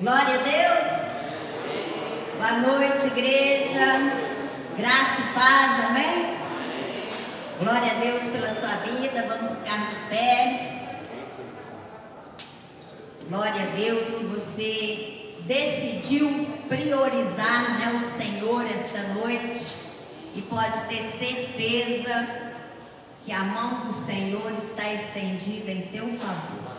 Glória a Deus. Boa noite, igreja. Graça e paz, amém? Glória a Deus pela sua vida. Vamos ficar de pé. Glória a Deus que você decidiu priorizar né, o Senhor esta noite e pode ter certeza que a mão do Senhor está estendida em teu favor.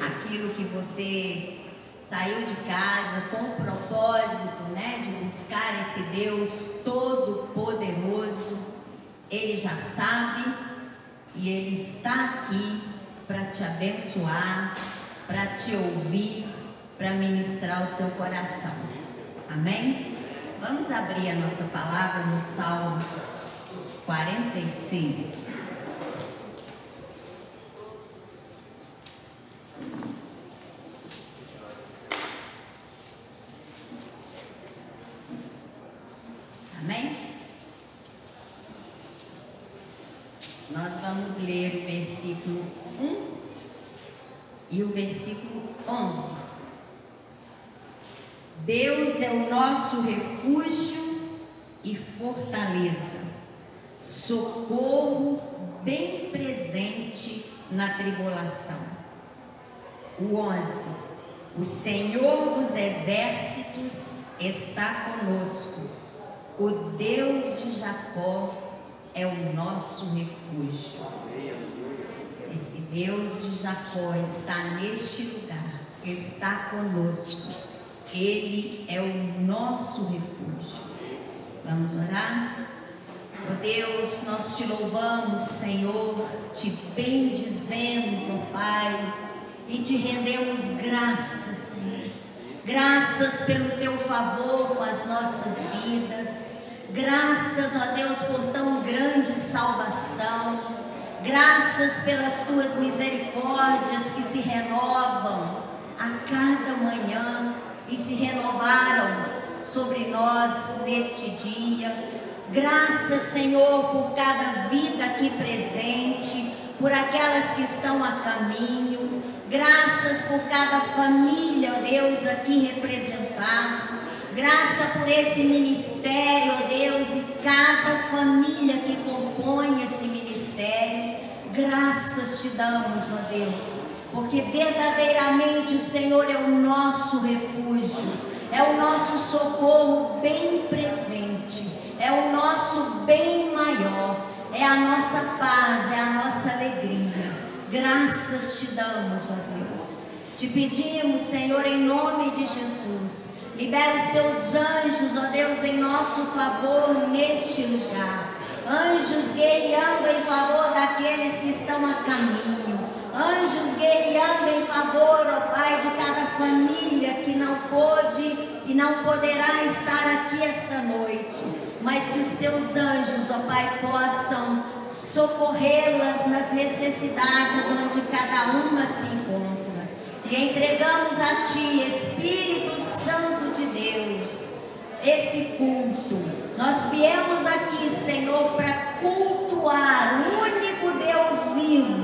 Aquilo que você saiu de casa com o propósito, né, de buscar esse Deus todo poderoso, ele já sabe e ele está aqui para te abençoar, para te ouvir, para ministrar o seu coração. Amém? Vamos abrir a nossa palavra no Salmo 46. Amém? Nós vamos ler o versículo 1 e o versículo 11. Deus é o nosso refúgio e fortaleza, socorro bem presente na tribulação. O 11. O Senhor dos exércitos está conosco o Deus de Jacó é o nosso refúgio. Esse Deus de Jacó está neste lugar, está conosco. Ele é o nosso refúgio. Vamos orar? Oh Deus, nós te louvamos, Senhor, te bendizemos, ó oh Pai, e te rendemos graças, Senhor. Graças pelo teu favor com as nossas vidas. Graças, ó Deus, por tão grande salvação. Graças pelas tuas misericórdias que se renovam a cada manhã e se renovaram sobre nós neste dia. Graças, Senhor, por cada vida aqui presente, por aquelas que estão a caminho. Graças por cada família, ó Deus, aqui representada. Graça por esse ministério, ó Deus, e cada família que compõe esse ministério. Graças te damos, ó Deus, porque verdadeiramente o Senhor é o nosso refúgio, é o nosso socorro bem presente, é o nosso bem maior, é a nossa paz, é a nossa alegria. Graças te damos, ó Deus. Te pedimos, Senhor, em nome de Jesus Libera os teus anjos, ó Deus, em nosso favor neste lugar. Anjos guerreando em favor daqueles que estão a caminho. Anjos guerreando em favor, ó Pai, de cada família que não pôde e não poderá estar aqui esta noite. Mas que os teus anjos, ó Pai, possam socorrê-las nas necessidades onde cada uma se encontra. E entregamos a Ti, Espírito Santo de Deus, esse culto. Nós viemos aqui, Senhor, para cultuar o único Deus vivo,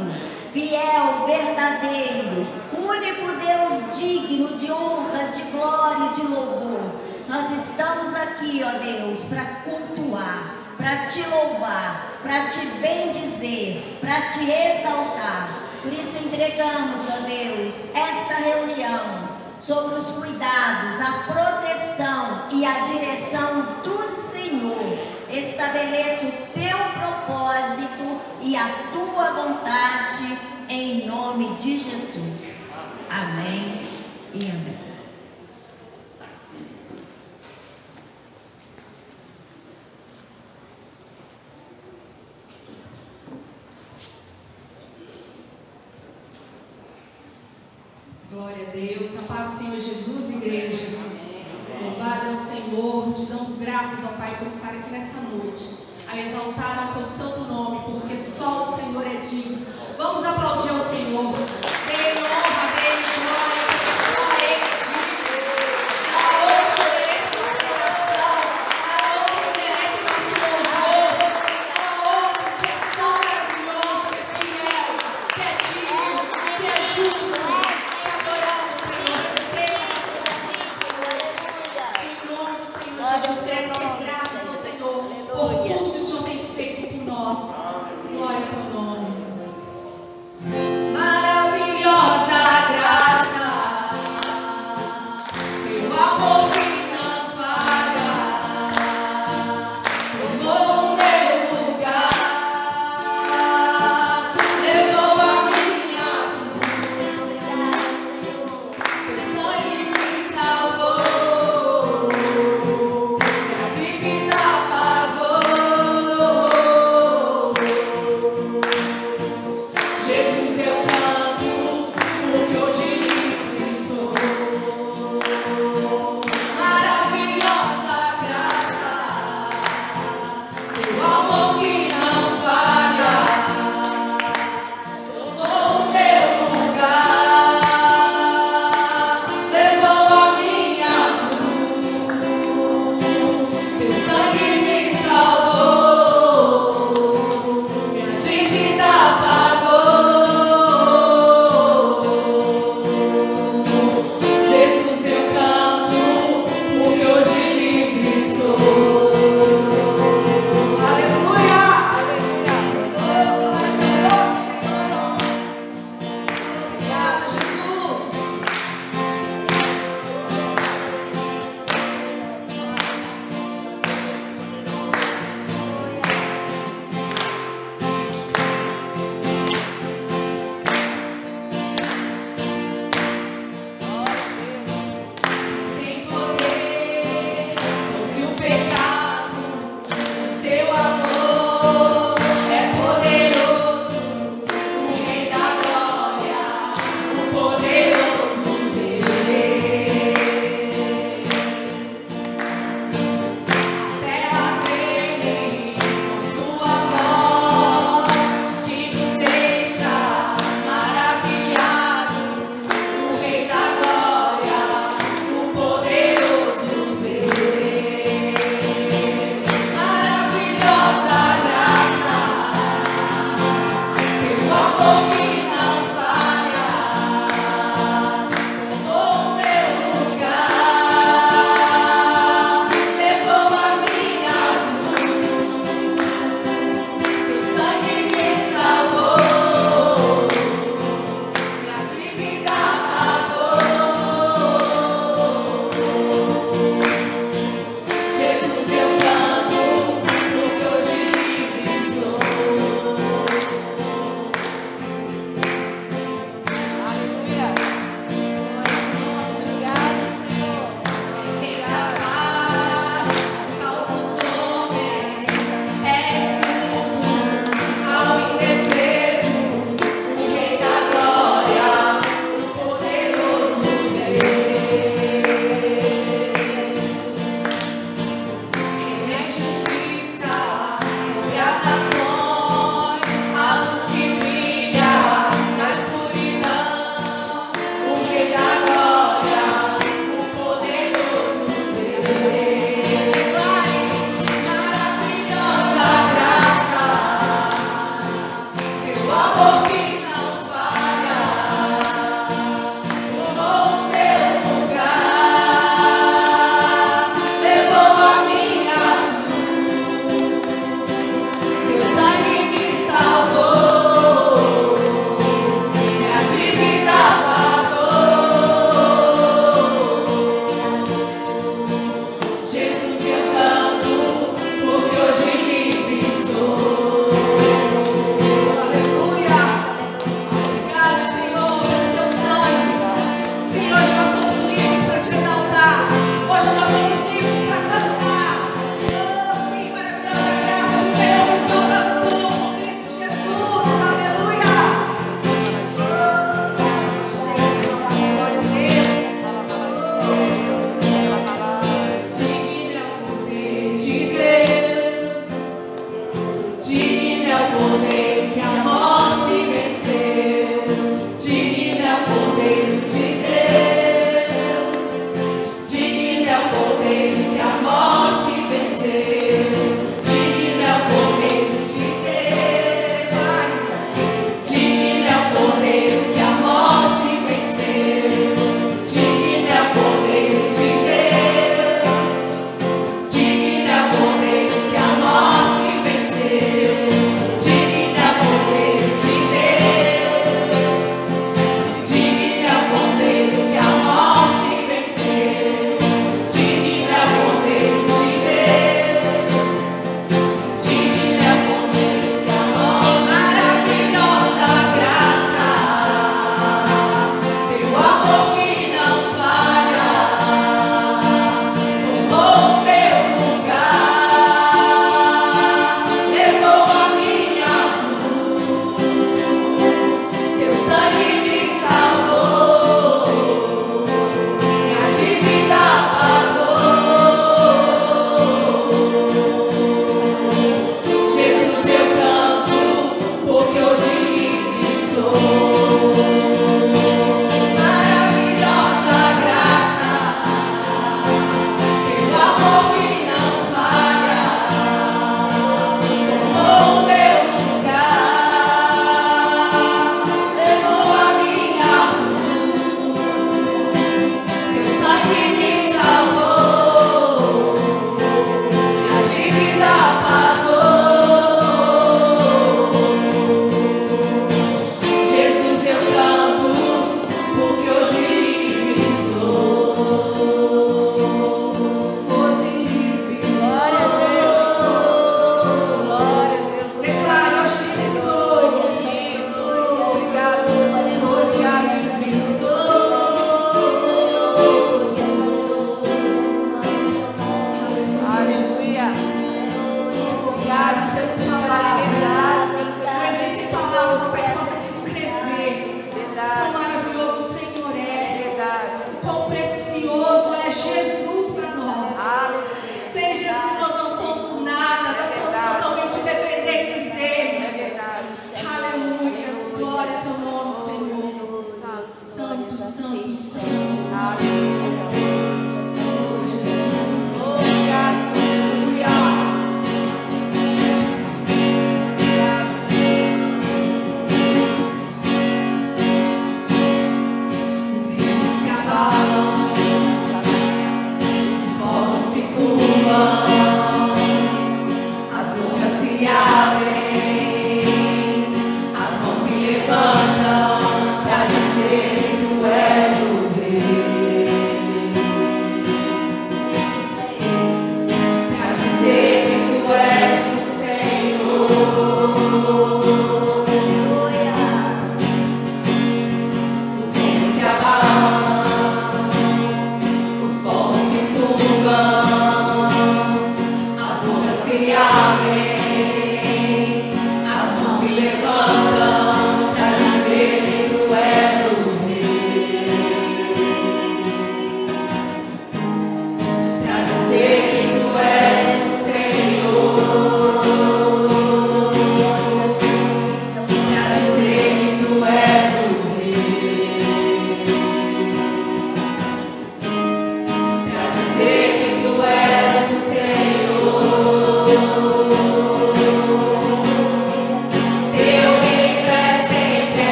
fiel, verdadeiro, único Deus digno de honras, de glória e de louvor. Nós estamos aqui, ó Deus, para cultuar, para te louvar, para te bendizer, para te exaltar. Por isso entregamos, ó Deus, esta reunião sobre os cuidados, a proteção e a direção do Senhor. Estabeleça o teu propósito e a tua vontade em nome de Jesus. Amém e amém. Glória a Deus. A paz do Senhor Jesus, igreja. Louvado é o Senhor. Te damos graças, ó Pai, por estar aqui nessa noite. A exaltar o teu santo nome, porque só o Senhor é digno. Vamos aplaudir ao Senhor. poder que amor.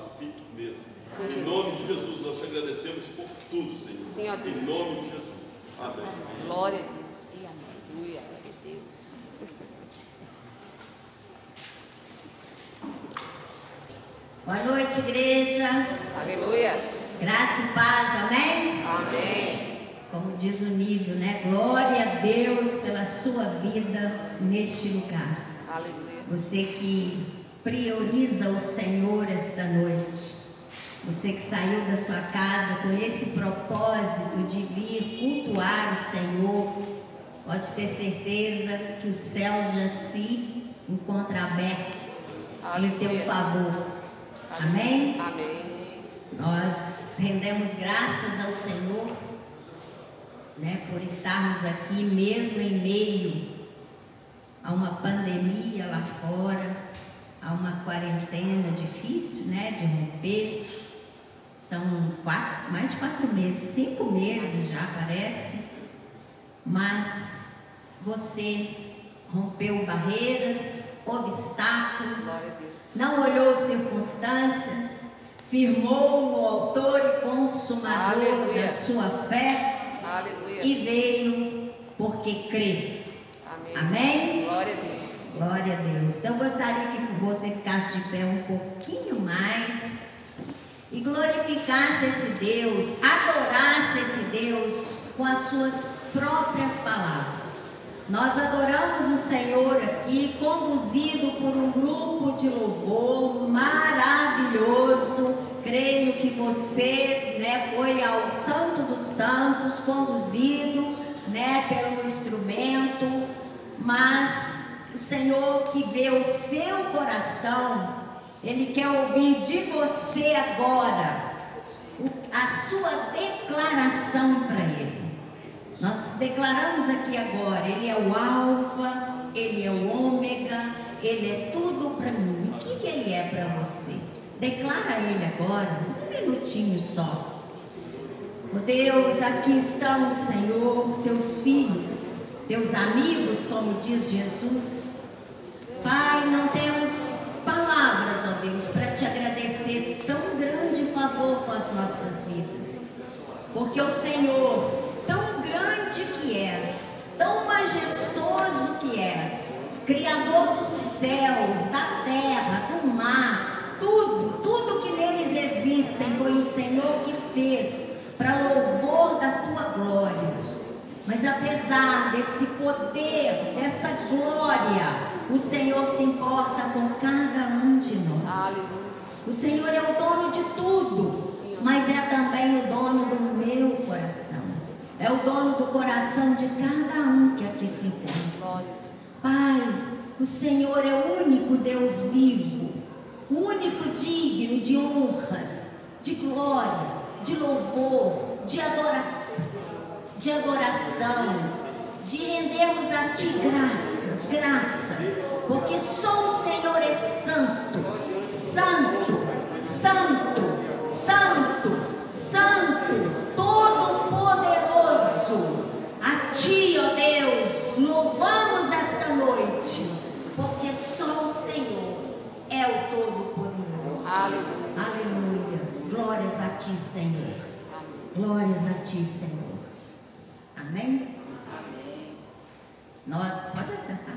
Si mesmo. Sim, Em nome de Jesus, nós te agradecemos por tudo, Senhor. Deus. Em nome de Jesus. Amém. Glória a Deus. Aleluia. Boa noite, igreja. Aleluia. Graça e paz, amém? Amém. Como diz o nível, né? Glória a Deus pela sua vida neste lugar. Aleluia. Você que prioriza o Senhor esta noite. Você que saiu da sua casa com esse propósito de vir cultuar o Senhor, pode ter certeza que os céus já se encontram abertos em teu Aleluia. favor. Amém? Amém. Nós rendemos graças ao Senhor, né, por estarmos aqui mesmo em meio a uma pandemia lá fora, a uma quarentena difícil, né, de romper. São quatro, mais de quatro meses, cinco meses já parece, mas você rompeu barreiras, obstáculos, não olhou circunstâncias, firmou no autor e consumador Aleluia. da sua fé Aleluia. e veio porque crê. Amém. Amém? Glória a Deus. Glória a Deus. Então eu gostaria que você ficasse de pé um pouquinho mais e glorificasse esse Deus, adorasse esse Deus com as suas próprias palavras. Nós adoramos o Senhor aqui, conduzido por um grupo de louvor maravilhoso. Creio que você né, foi ao Santo dos Santos, conduzido né, pelo instrumento, mas o Senhor que vê o seu coração, Ele quer ouvir de você agora a sua declaração para Ele. Nós declaramos aqui agora, Ele é o Alfa, Ele é o Ômega, Ele é tudo para mim. O que, que Ele é para você? Declara Ele agora, um minutinho só. Oh Deus, aqui estão, Senhor, teus filhos, teus amigos, como diz Jesus. Pai, não temos palavras, ó Deus, para te agradecer tão grande favor com as nossas vidas. Porque o Senhor, tão grande que és, tão majestoso que és, Criador dos céus, da terra, do mar, tudo, tudo que neles existem foi o Senhor que fez para louvor da tua glória. Mas apesar desse poder, dessa glória, o Senhor se importa com cada um de nós. Aleluia. O Senhor é o dono de tudo, mas é também o dono do meu coração. É o dono do coração de cada um que aqui se encontra. Pai, o Senhor é o único Deus vivo, o único digno de honras, de glória, de louvor, de adoração, de adoração, de rendermos a Ti graças, graças, porque só o Senhor é santo, santo, santo, santo, santo, todo-poderoso. A Ti, ó Deus, louvamos esta noite, porque só o Senhor é o Todo-Poderoso. Aleluia. Aleluias. Glórias a Ti, Senhor. Glórias a Ti, Senhor. Amém? Nós, pode assentar.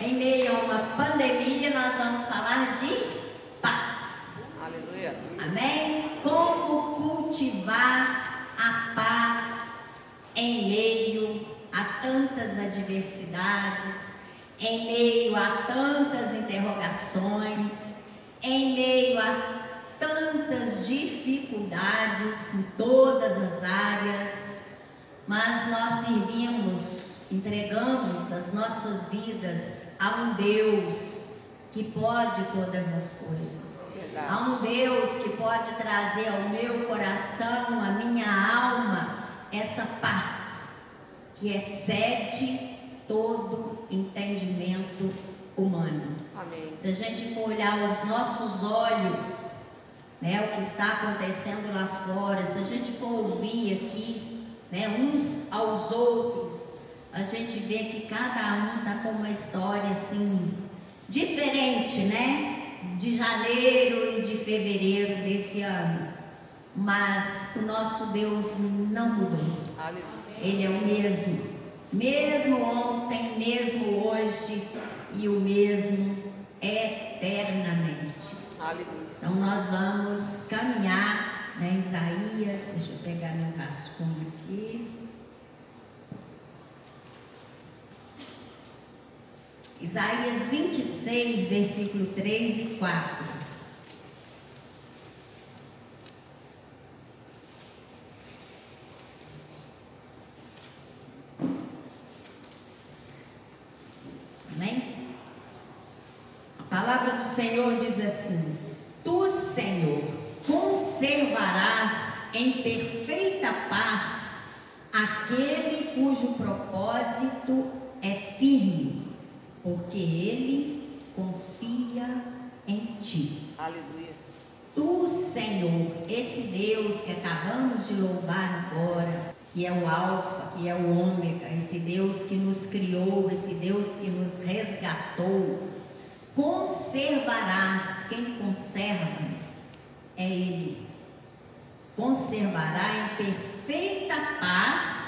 Em meio a uma pandemia, nós vamos falar de paz. Aleluia. Amém? Como cultivar a paz em meio a tantas adversidades, em meio a tantas interrogações, em meio a tantas dificuldades em todas as áreas, mas nós servimos, entregamos as nossas vidas a um Deus que pode todas as coisas. Verdade. Há um Deus que pode trazer ao meu coração, à minha alma, essa paz que excede todo entendimento humano. Amém. Se a gente for olhar os nossos olhos, né, o que está acontecendo lá fora, se a gente for ouvir aqui, né, uns aos outros, a gente vê que cada um está com uma história assim diferente, né? De janeiro e de fevereiro desse ano. Mas o nosso Deus não mudou. Ele é o mesmo. Mesmo ontem, mesmo hoje e o mesmo eternamente. Aleluia. Então nós vamos caminhar, né, Isaías, deixa eu pegar meu rascunho aqui. Isaías 26, versículo 3 e 4. Amém? A palavra do Senhor diz assim: Tu, Senhor, conservarás em perfeita paz aquele cujo propósito é firme, porque ele confia em ti. Aleluia. Tu, Senhor, esse Deus que acabamos de louvar agora, que é o Alfa, que é o Ômega, esse Deus que nos criou, esse Deus que nos resgatou, conservarás, quem conserva-nos é Ele. Conservará em perfeita paz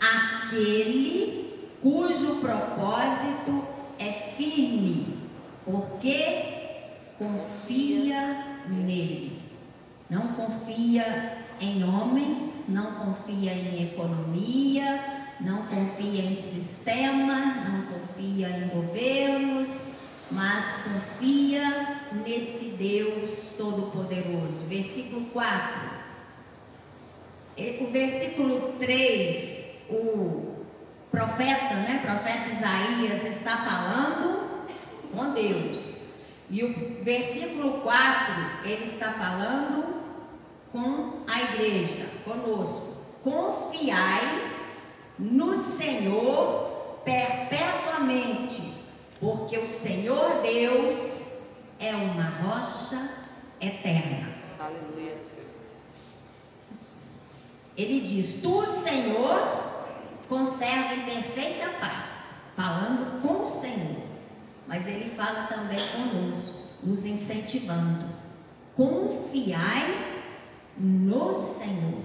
aquele cujo propósito é firme, porque confia nele. Não confia em homens, não confia em economia, não confia em sistema, não confia em governos, mas confia nesse Deus Todo-Poderoso. Versículo 4. E- O versículo 3, o profeta, né, profeta Isaías está falando com Deus. E o versículo 4, ele está falando com a igreja, conosco. Confiai no Senhor perpetuamente, porque o Senhor Deus é uma rocha eterna. Aleluia. Ele diz: Tu, Senhor, conserva em perfeita paz, falando com o Senhor. Mas ele fala também conosco, nos incentivando. Confiai no Senhor,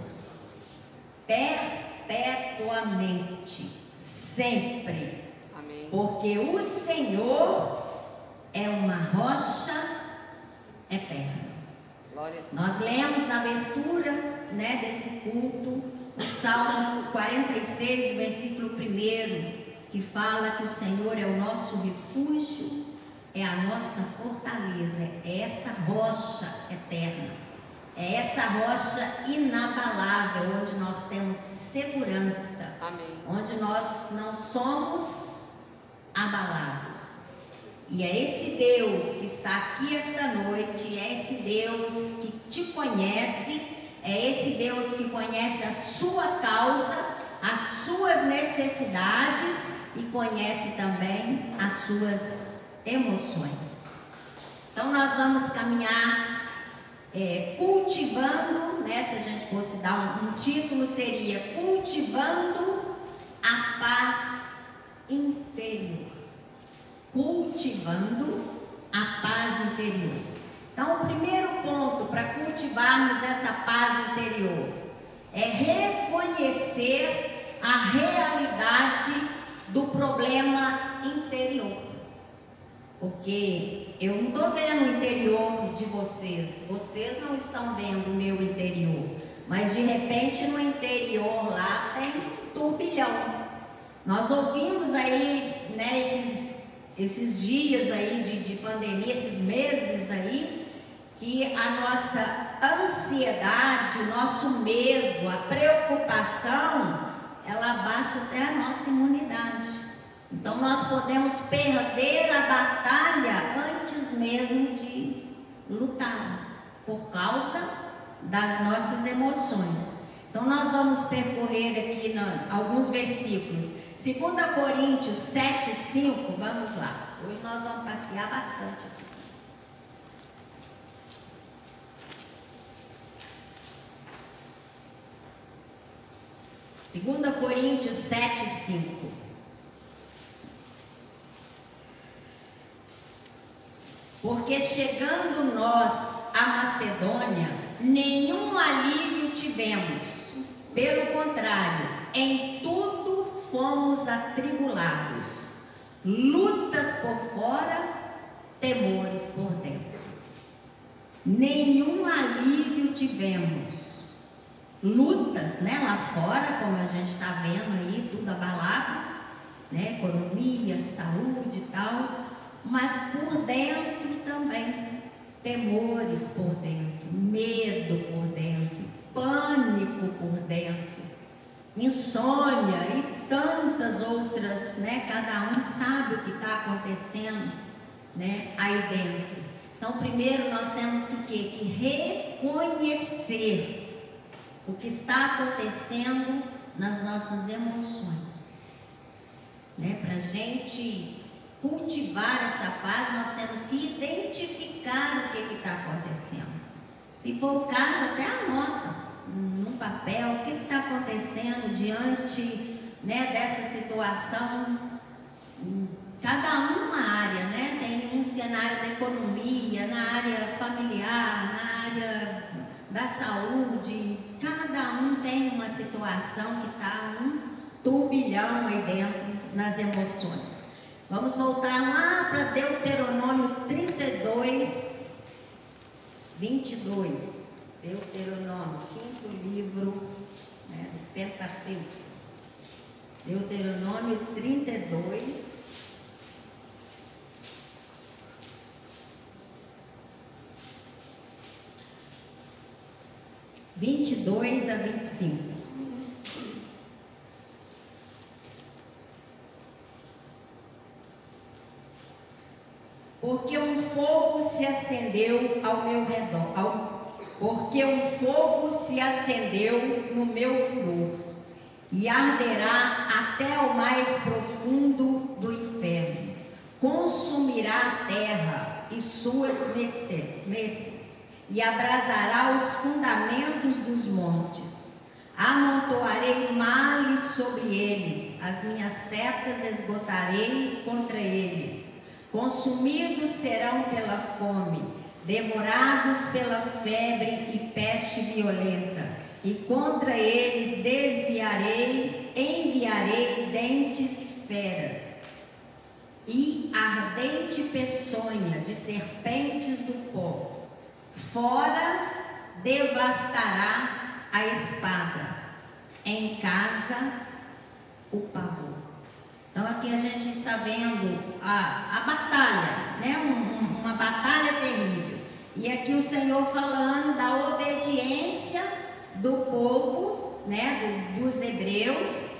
perpetuamente, sempre. Porque o Senhor é uma rocha eterna. Nós lemos na abertura né, desse culto o Salmo 46, o versículo 1, que fala que o Senhor é o nosso refúgio, é a nossa fortaleza, é essa rocha eterna, é essa rocha inabalável, onde nós temos segurança, Amém. onde nós não somos abalados. E é esse Deus que está aqui esta noite, é esse Deus que te conhece, é esse Deus que conhece a sua causa, as suas necessidades e conhece também as suas emoções. Então nós vamos caminhar é, cultivando, né? Se a gente fosse dar um, um título, seria cultivando a paz interior cultivando a paz interior. Então, o primeiro ponto para cultivarmos essa paz interior é reconhecer a realidade do problema interior. Porque eu não estou vendo o interior de vocês, vocês não estão vendo o meu interior, mas de repente no interior lá tem um turbilhão. Nós ouvimos aí, né, esses, esses dias aí de, de pandemia, esses meses aí, que a nossa ansiedade, o nosso medo, a preocupação, ela baixa até a nossa imunidade. Então nós podemos perder a batalha antes mesmo de lutar, por causa das nossas emoções. Então nós vamos percorrer aqui alguns versículos. 2 Coríntios 7, 5, vamos lá. Hoje nós vamos passear bastante aqui. Segunda Coríntios 7, 5. Porque chegando nós à Macedônia, nenhum alívio tivemos. Pelo contrário, em tudo fomos atribulados. Lutas por fora, temores por dentro. Nenhum alívio tivemos. Lutas, né, lá fora, como a gente está vendo aí, tudo abalado, né, economia, saúde e tal mas por dentro também. Temores por dentro, medo por dentro, pânico por dentro, insônia e tantas outras, né? Cada um sabe o que está acontecendo, né? Aí dentro. Então, primeiro nós temos que, que reconhecer o que está acontecendo nas nossas emoções, né? Para gente cultivar essa paz, nós temos que identificar o que está acontecendo. Se for o caso, até anota no papel o que está acontecendo diante né, dessa situação. Cada um numa área, né? Tem uns que é na área da economia, na área familiar, na área da saúde. Cada um tem uma situação que está um turbilhão aí dentro nas emoções. Vamos voltar lá para Deuteronômio 32, 22. Deuteronômio, quinto livro né, do Pentateuco. Deuteronômio 32. Vinte e dois a vinte e cinco. porque um fogo se acendeu ao meu redor, ao, porque um fogo se acendeu no meu furor, e arderá até o mais profundo do inferno, consumirá a terra e suas messes, e abrasará os fundamentos dos montes. Amontoarei males sobre eles, as minhas setas esgotarei contra eles. Consumidos serão pela fome, devorados pela febre e peste violenta, e contra eles desviarei, enviarei dentes e feras, e ardente peçonha de serpentes do pó. Fora devastará a espada, em casa o pavor. Então aqui a gente está vendo a, a batalha, né? Um, um, uma batalha terrível. E aqui o Senhor falando da obediência do povo, né? Do, dos hebreus.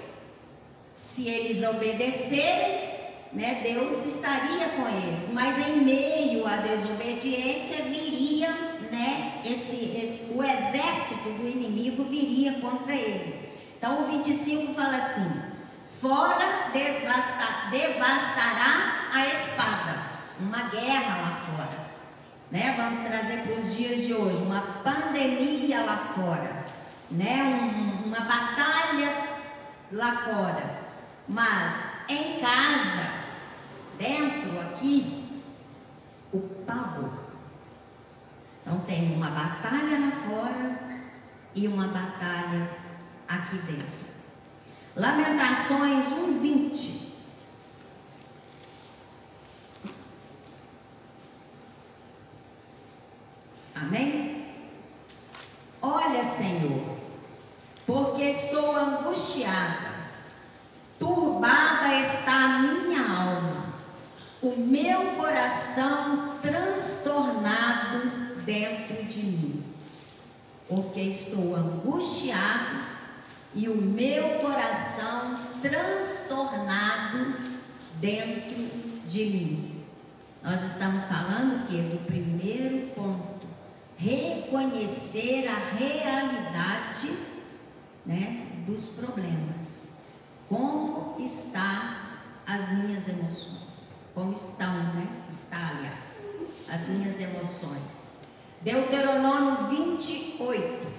Se eles obedecerem, né? Deus estaria com eles. Mas em meio à desobediência viria, né? Esse, esse, o exército do inimigo viria contra eles. Então o 25 fala assim fora devastará a espada. Uma guerra lá fora. Né? Vamos trazer para os dias de hoje, uma pandemia lá fora, né? Um, uma batalha lá fora. Mas em casa, dentro aqui, o pavor. Então tem uma batalha lá fora e uma batalha aqui dentro. Lamentações 1:20. Amém? Olha, Senhor, porque estou angustiada, turbada está a minha alma, o meu coração transtornado dentro de mim, porque estou angustiado e o meu coração transtornado dentro de mim. Nós estamos falando que do primeiro ponto, reconhecer a realidade, né, dos problemas. Como está as minhas emoções? Como estão, né? Está, aliás, as minhas emoções. Deuteronômio 28.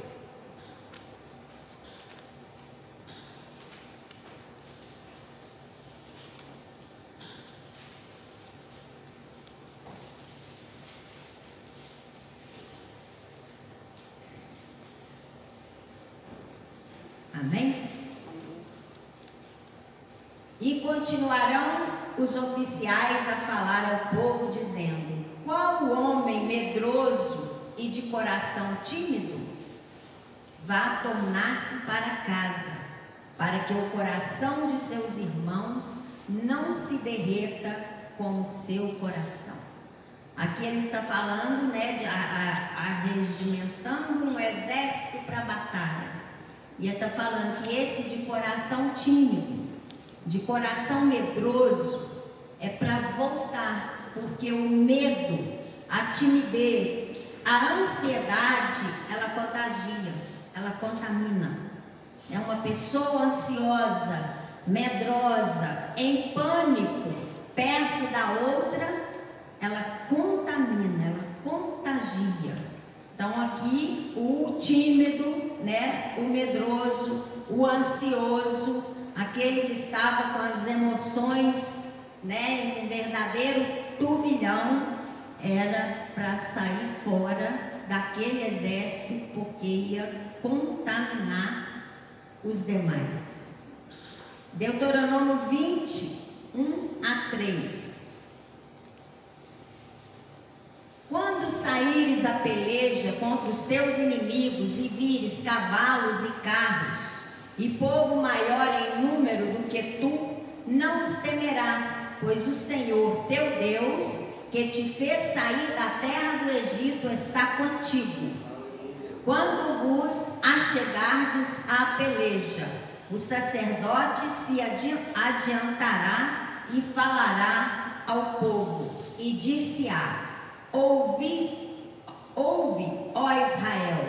Amém? E continuarão os oficiais a falar ao povo, dizendo: Qual homem medroso e de coração tímido vá tornar-se para casa, para que o coração de seus irmãos não se derreta com o seu coração. Aqui ele está falando, né, de arregimentando um exército para a batalha. E ele está falando que esse de coração tímido, de coração medroso, é para voltar, porque o medo, a timidez, a ansiedade, ela contagia, ela contamina. É uma pessoa ansiosa, medrosa, em pânico, perto da outra, ela contamina, ela contagia. Então aqui o tímido, né, o medroso, o ansioso, aquele que estava com as emoções, né, em um verdadeiro turbilhão, era para sair fora daquele exército porque ia contaminar os demais. Deuteronômio 20, 1 a 3. Quando saíres a peleja contra os teus inimigos e vires cavalos e carros, e povo maior em número do que tu, não os temerás, pois o Senhor teu Deus, que te fez sair da terra do Egito, está contigo. Quando vos achegardes à peleja, o sacerdote se adiantará e falará ao povo, e disse-á: Ouvi, ouve, ó Israel,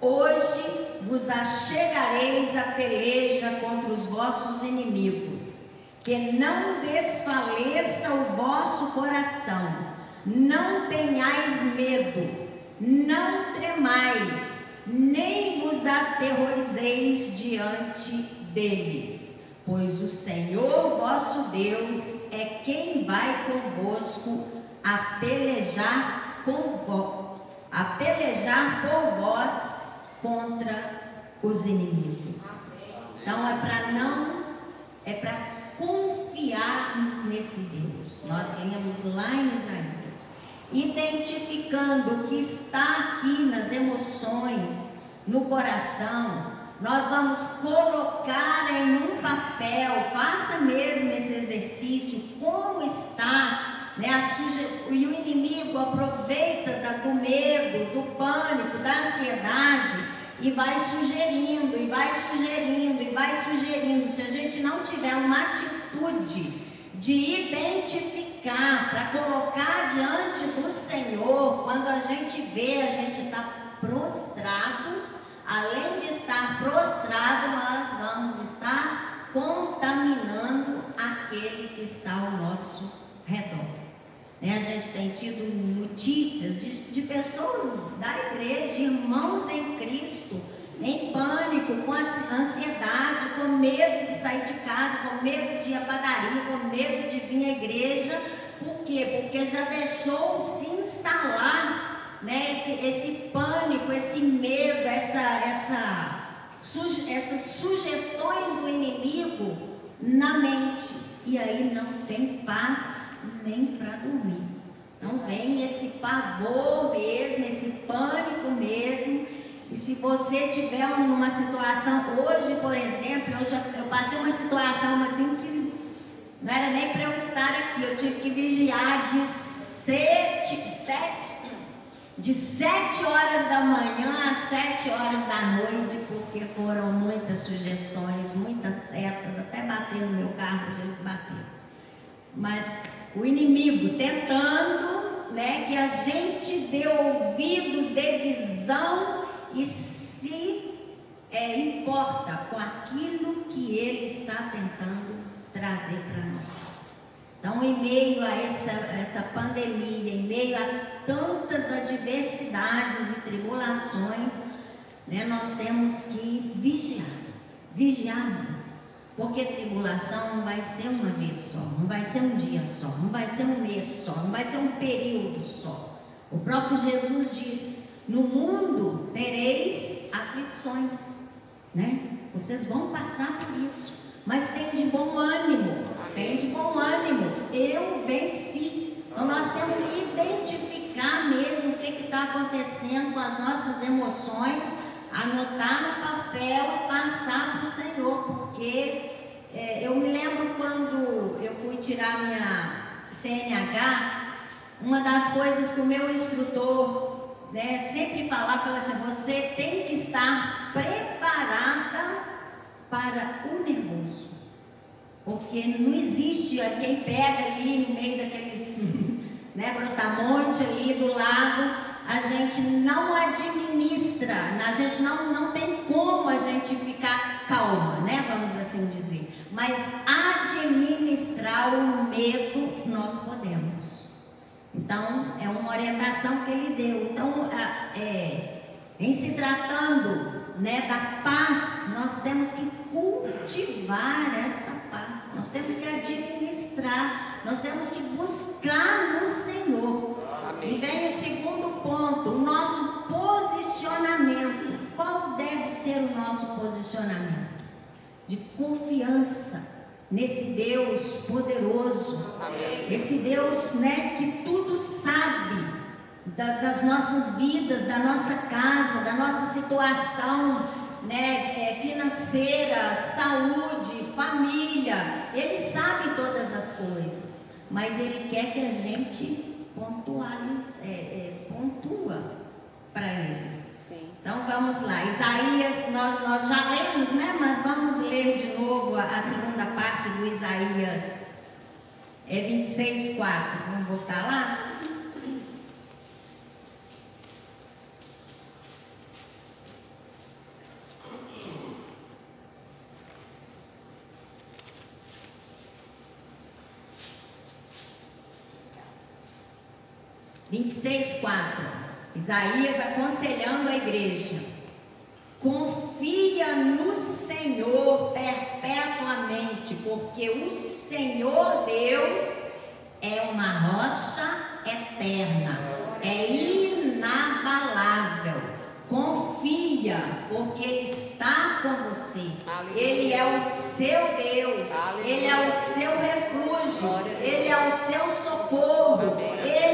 hoje vos achegareis a peleja contra os vossos inimigos, que não desfaleça o vosso coração, não tenhais medo, não tremais, nem vos aterrorizeis diante deles, pois o Senhor vosso Deus é quem vai convosco a pelejar com a pelejar por vós contra os inimigos. Então é para não, é para confiarmos nesse Deus. Nós lemos lá em Isaías, identificando o que está aqui nas emoções, no coração. Nós vamos colocar em um papel, faça mesmo esse exercício, como está né? E o inimigo aproveita do medo, do pânico, da ansiedade e vai sugerindo, e vai sugerindo, e vai sugerindo. Se a gente não tiver uma atitude de identificar, para colocar diante do Senhor, quando a gente vê, a gente está prostrado, além de estar prostrado, nós vamos estar contaminando aquele que está ao nosso redor. Né? A gente tem tido notícias de, de pessoas da igreja, irmãos em Cristo, em pânico, com ansiedade, com medo de sair de casa, com medo de ir à padaria, com medo de vir à igreja. Por quê? Porque já deixou se instalar né, esse, esse pânico, esse medo, essa, essa, suge, essas sugestões do inimigo na mente. E aí não tem paz nem para dormir. Então vem esse pavor mesmo, esse pânico mesmo. E se você tiver uma situação, hoje, por exemplo, eu, já, eu passei uma situação assim que não era nem para eu estar aqui, eu tive que vigiar de sete, sete, de sete horas da manhã às sete horas da noite, porque foram muitas sugestões, muitas setas, até bater no meu carro, já eles bateram. Mas o inimigo tentando né, que a gente dê ouvidos, dê visão e se é, importa com aquilo que ele está tentando trazer para nós. Então, em meio a essa, essa pandemia, em meio a tantas adversidades e tribulações, né, nós temos que vigiar. Vigiar, porque tribulação não vai ser uma vez só, não vai ser um dia só, não vai ser um mês só, não vai ser um período só. O próprio Jesus diz: No mundo tereis aflições, né? Vocês vão passar por isso, mas tem de bom ânimo, tem de bom ânimo. Eu venci. Então nós temos que identificar mesmo o que está acontecendo com as nossas emoções, anotar no papel e passar para o Senhor, porque é, eu me lembro quando eu fui tirar minha CNH, uma das coisas que o meu instrutor né, sempre falava, falava assim, você tem que estar preparada para o nervoso. Porque não existe quem pega ali no meio daqueles né, brotamonte ali do lado, a gente não administra, a gente não, não tem como a gente ficar calma, né? Vamos assim dizer. Mas administrar o medo nós podemos. Então, é uma orientação que ele deu. Então, é, em se tratando né, da paz, nós temos que cultivar essa paz, nós temos que administrar, nós temos que buscar no Senhor. E vem o segundo ponto, o nosso posicionamento. Qual deve ser o nosso posicionamento? De confiança nesse Deus poderoso, Amém. esse Deus né, que tudo sabe da, das nossas vidas, da nossa casa, da nossa situação né, é, financeira, saúde, família. Ele sabe todas as coisas, mas ele quer que a gente pontualize, é, é, pontua para ele. Sim. Então vamos lá, Isaías, nós, nós já lemos, né? Mas vamos ler de novo a, a segunda parte do Isaías é 26, 4. Vamos voltar lá? Vinte e seis, quatro. Isaías aconselhando a igreja. Confia no Senhor perpetuamente, porque o Senhor Deus é uma rocha eterna, é inabalável. Confia, porque Ele está com você. Ele é o seu Deus, Ele é o seu refúgio, Ele é o seu socorro, Ele é a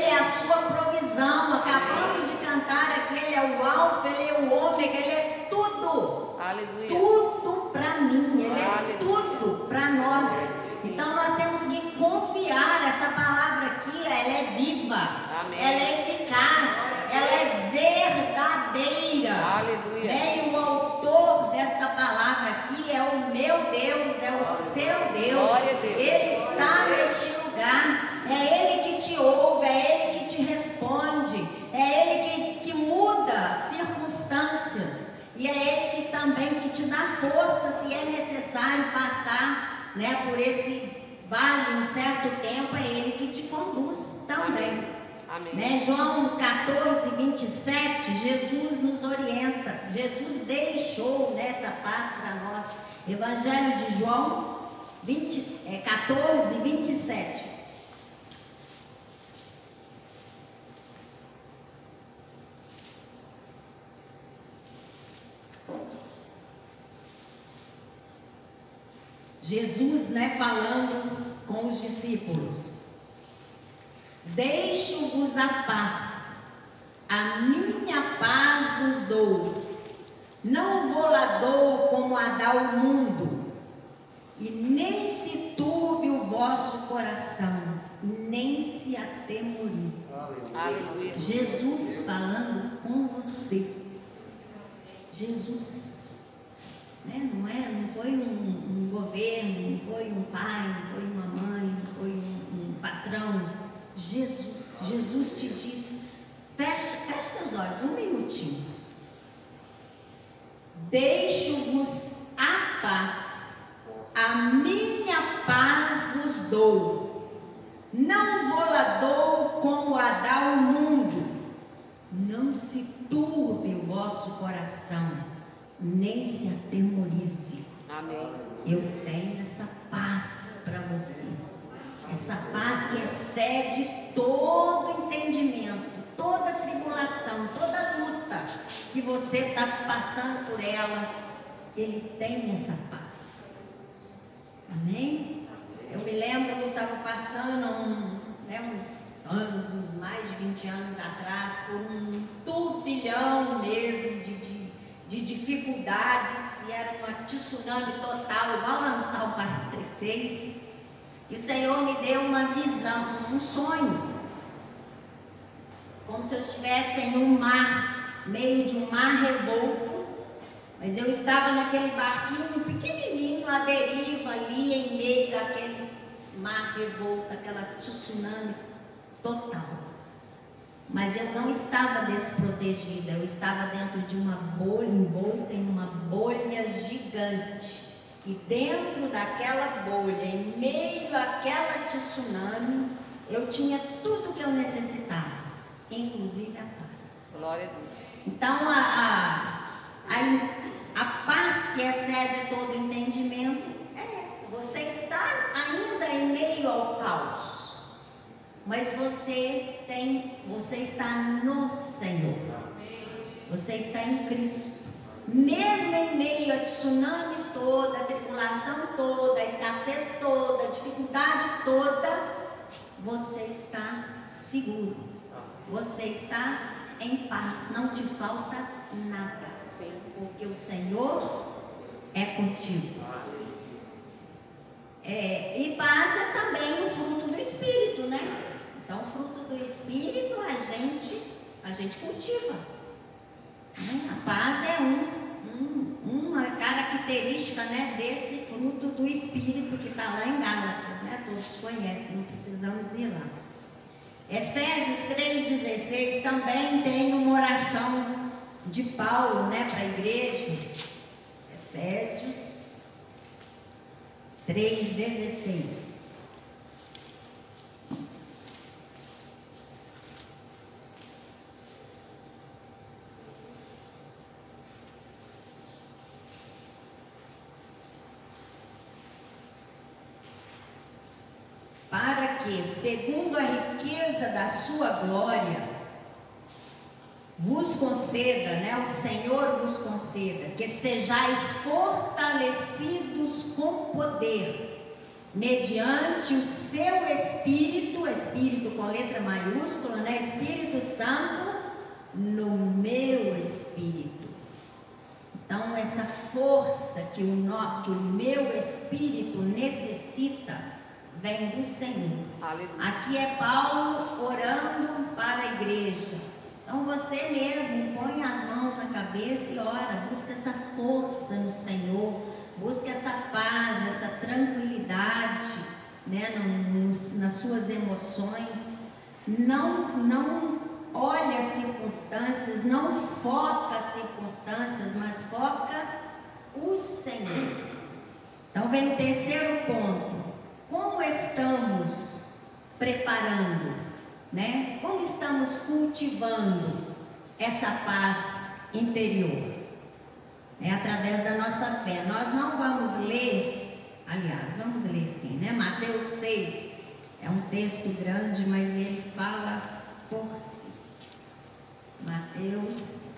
sua provisão. Acabamos de cantar aqui, Ele é o Alfa, Ele é o Ômega, Ele é tudo. Aleluia. Tudo para mim, Ele é tudo para nós. Então nós temos que confiar, essa palavra aqui, ela é viva, Amém. ela é eficaz, ela é verdadeira. Aleluia. Né? E o autor desta palavra aqui é o meu Deus, é o seu Deus. Deus. Ele está neste lugar, é Ele que te ouve, é Ele que te responde, é Ele que, que muda circunstâncias. E é Ele que também que te dá força se é necessário passar né, por esse vale um certo tempo, é Ele que te conduz também. Amém. Né? João 14, 27, Jesus nos orienta, Jesus deixou nessa paz para nós. Evangelho de João 20, é, 14, 27. Jesus, né, falando com os discípulos. Deixo-vos a paz, a minha paz vos dou. Não vou lá dou como a dá o mundo, e nem se turbe o vosso coração, nem se atemorize. Aleluia. Jesus falando com você. Jesus. Né? Não, é, não foi um, um governo, não foi um pai, não foi uma mãe, não foi um, um patrão. Jesus. Jesus te diz, fecha, fecha seus olhos, um minutinho. Deixo-vos a paz, a minha paz vos dou. Não vou lá dou como a dá o mundo. Não se turbe o vosso coração, nem se atemorize. Amém. Eu tenho essa paz para você. Essa paz que excede todo entendimento, toda tribulação, toda luta que você está passando por ela. Ele tem essa paz. Amém? Eu me lembro que eu estava passando um, né, uns anos, uns mais de 20 anos atrás, por um turbilhão mesmo de, de, de dificuldades, e era uma tsunami total, igual lá no Salmo 46. E o Senhor me deu uma visão, um sonho, como se eu estivesse em um mar, meio de um mar revolto, mas eu estava naquele barquinho pequenininho, à deriva ali, em meio àquele mar revolto, aquela tsunami total. Mas eu não estava desprotegida, eu estava dentro de uma bolha, envolta em uma bolha gigante. E dentro daquela bolha, em meio àquela tsunami, eu tinha tudo que eu necessitava, inclusive a paz. Glória a Deus. Então, a, a, a, a paz que excede todo entendimento é essa. Você está ainda em meio ao caos, mas você tem, você está no Senhor. Você está em Cristo. Mesmo em meio a tsunami toda, a tribulação toda, a escassez toda, a dificuldade toda, você está seguro. Você está em paz, não te falta nada, porque o Senhor é contigo. É, e é também o fruto do Espírito, né? Então, o fruto do Espírito a gente, a gente cultiva. né? A paz é um, um- uma característica né, desse fruto do Espírito que está lá em Gálatas, né? Todos conhecem, não precisamos ir lá. Efésios 3,16 também tem uma oração de Paulo né, para a igreja. Efésios 3,16. Para que, segundo a riqueza da sua glória, vos conceda, né? O Senhor vos conceda que sejais fortalecidos com poder, mediante o seu Espírito, Espírito com letra maiúscula, né? Espírito Santo, no meu espírito. Então, essa força que o, que o meu espírito necessita vem do Senhor. Aleluia. Aqui é Paulo orando para a igreja. Então você mesmo põe as mãos na cabeça e ora, busca essa força no Senhor, busca essa paz, essa tranquilidade, né, nos- nas suas emoções. Não, não olha as circunstâncias, não foca as circunstâncias, mas foca o Senhor. Então vem o terceiro ponto. Como estamos preparando, né? Como estamos cultivando essa paz interior? É através da nossa fé. Nós não vamos ler, aliás, vamos ler sim, né? Mateus 6 é um texto grande, mas ele fala por si. Mateus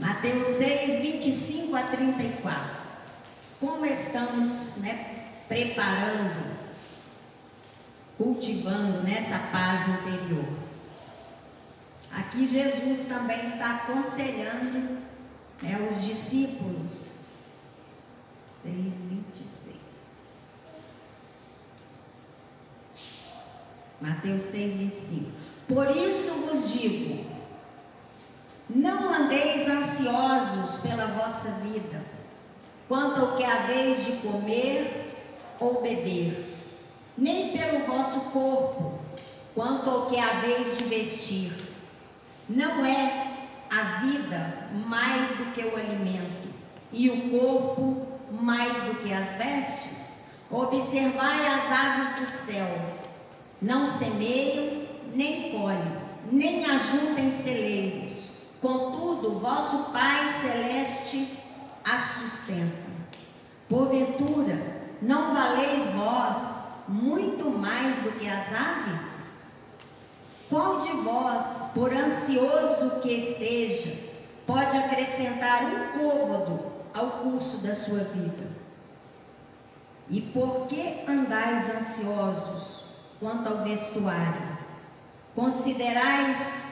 Mateus 6, 25 a 34. Como estamos né, preparando, cultivando nessa paz interior? Aqui Jesus também está aconselhando né, os discípulos. 6, 26. Mateus 6, 25. Por isso vos digo: não andeis ansiosos pela vossa vida, quanto ao que haveis de comer ou beber, nem pelo vosso corpo, quanto ao que haveis de vestir. Não é a vida mais do que o alimento, e o corpo mais do que as vestes? Observai as aves do céu, não semeiam, nem colhem, nem ajuntam em celeiros, contudo, vosso Pai Celeste as sustenta. Porventura, não valeis vós muito mais do que as aves? Qual de vós, por ansioso que esteja, pode acrescentar um côvado ao curso da sua vida? E por que andais ansiosos quanto ao vestuário? Considerais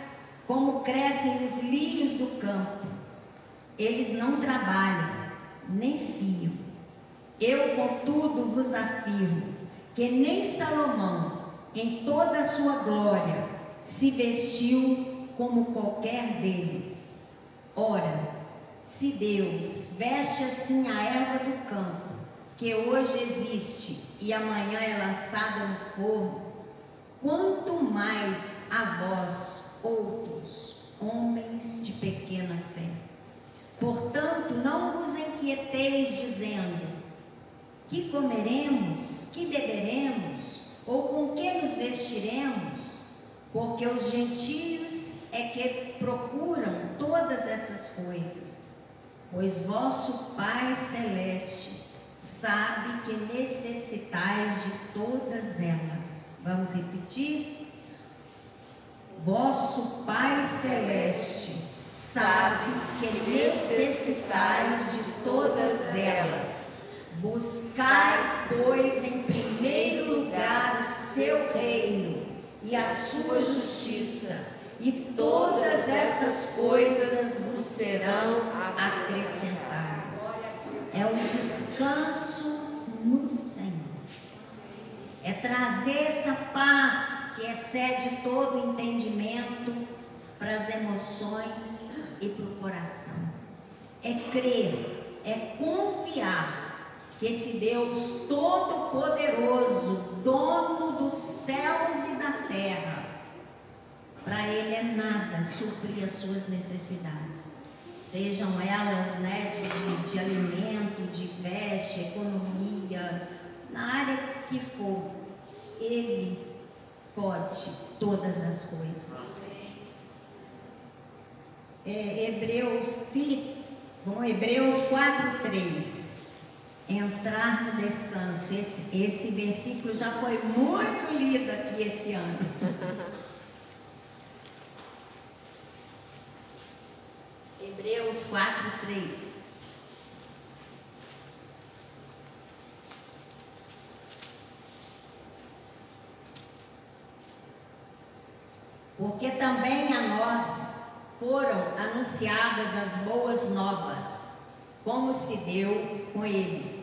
como crescem os lírios do campo. Eles não trabalham, nem fiam. Eu, contudo, vos afirmo que nem Salomão, em toda a sua glória, se vestiu como qualquer deles. Ora, se Deus veste assim a erva do campo, que hoje existe e amanhã é lançada no forno, quanto mais a vós, outros, homens de pequena fé. Portanto, não vos inquieteis dizendo: que comeremos, que beberemos, ou com que nos vestiremos? Porque os gentios é que procuram todas essas coisas. Pois vosso Pai Celeste sabe que necessitais de todas elas. Vamos repetir? Vosso Pai Celeste sabe que necessitais de todas elas. Buscai, pois, em primeiro lugar o seu reino e a sua justiça, e todas essas coisas vos serão acrescentadas. É o descanso no Senhor. É trazer essa paz que excede todo entendimento para as emoções e para o coração. É crer, é confiar que esse Deus todo-poderoso, dono dos céus e da terra, para Ele é nada suprir as suas necessidades, sejam elas né, de, de, de alimento, de veste, economia, na área que for, Ele pode todas as coisas. É, Hebreus, bom, Hebreus 4, 3 entrar no descanso. Esse, esse versículo já foi muito lido aqui esse ano. Hebreus 4, 3. Porque também a nós foram anunciadas as boas novas, como se deu com eles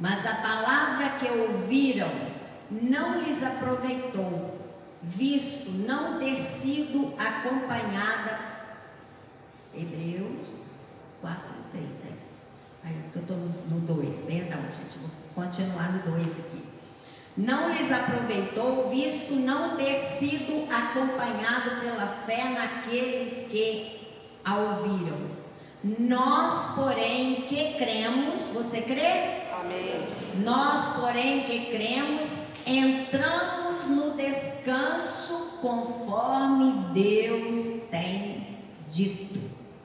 mas a palavra que ouviram não lhes aproveitou, visto não ter sido acompanhada. Hebreus 4, 3. É. Aí eu estou no 2, perdão, gente, vou continuar no 2 aqui. Não lhes aproveitou, visto não ter sido acompanhado pela fé naqueles que a ouviram. Nós, porém, que cremos, você crê? Amém. Nós, porém, que cremos, entramos no descanso conforme Deus tem dito.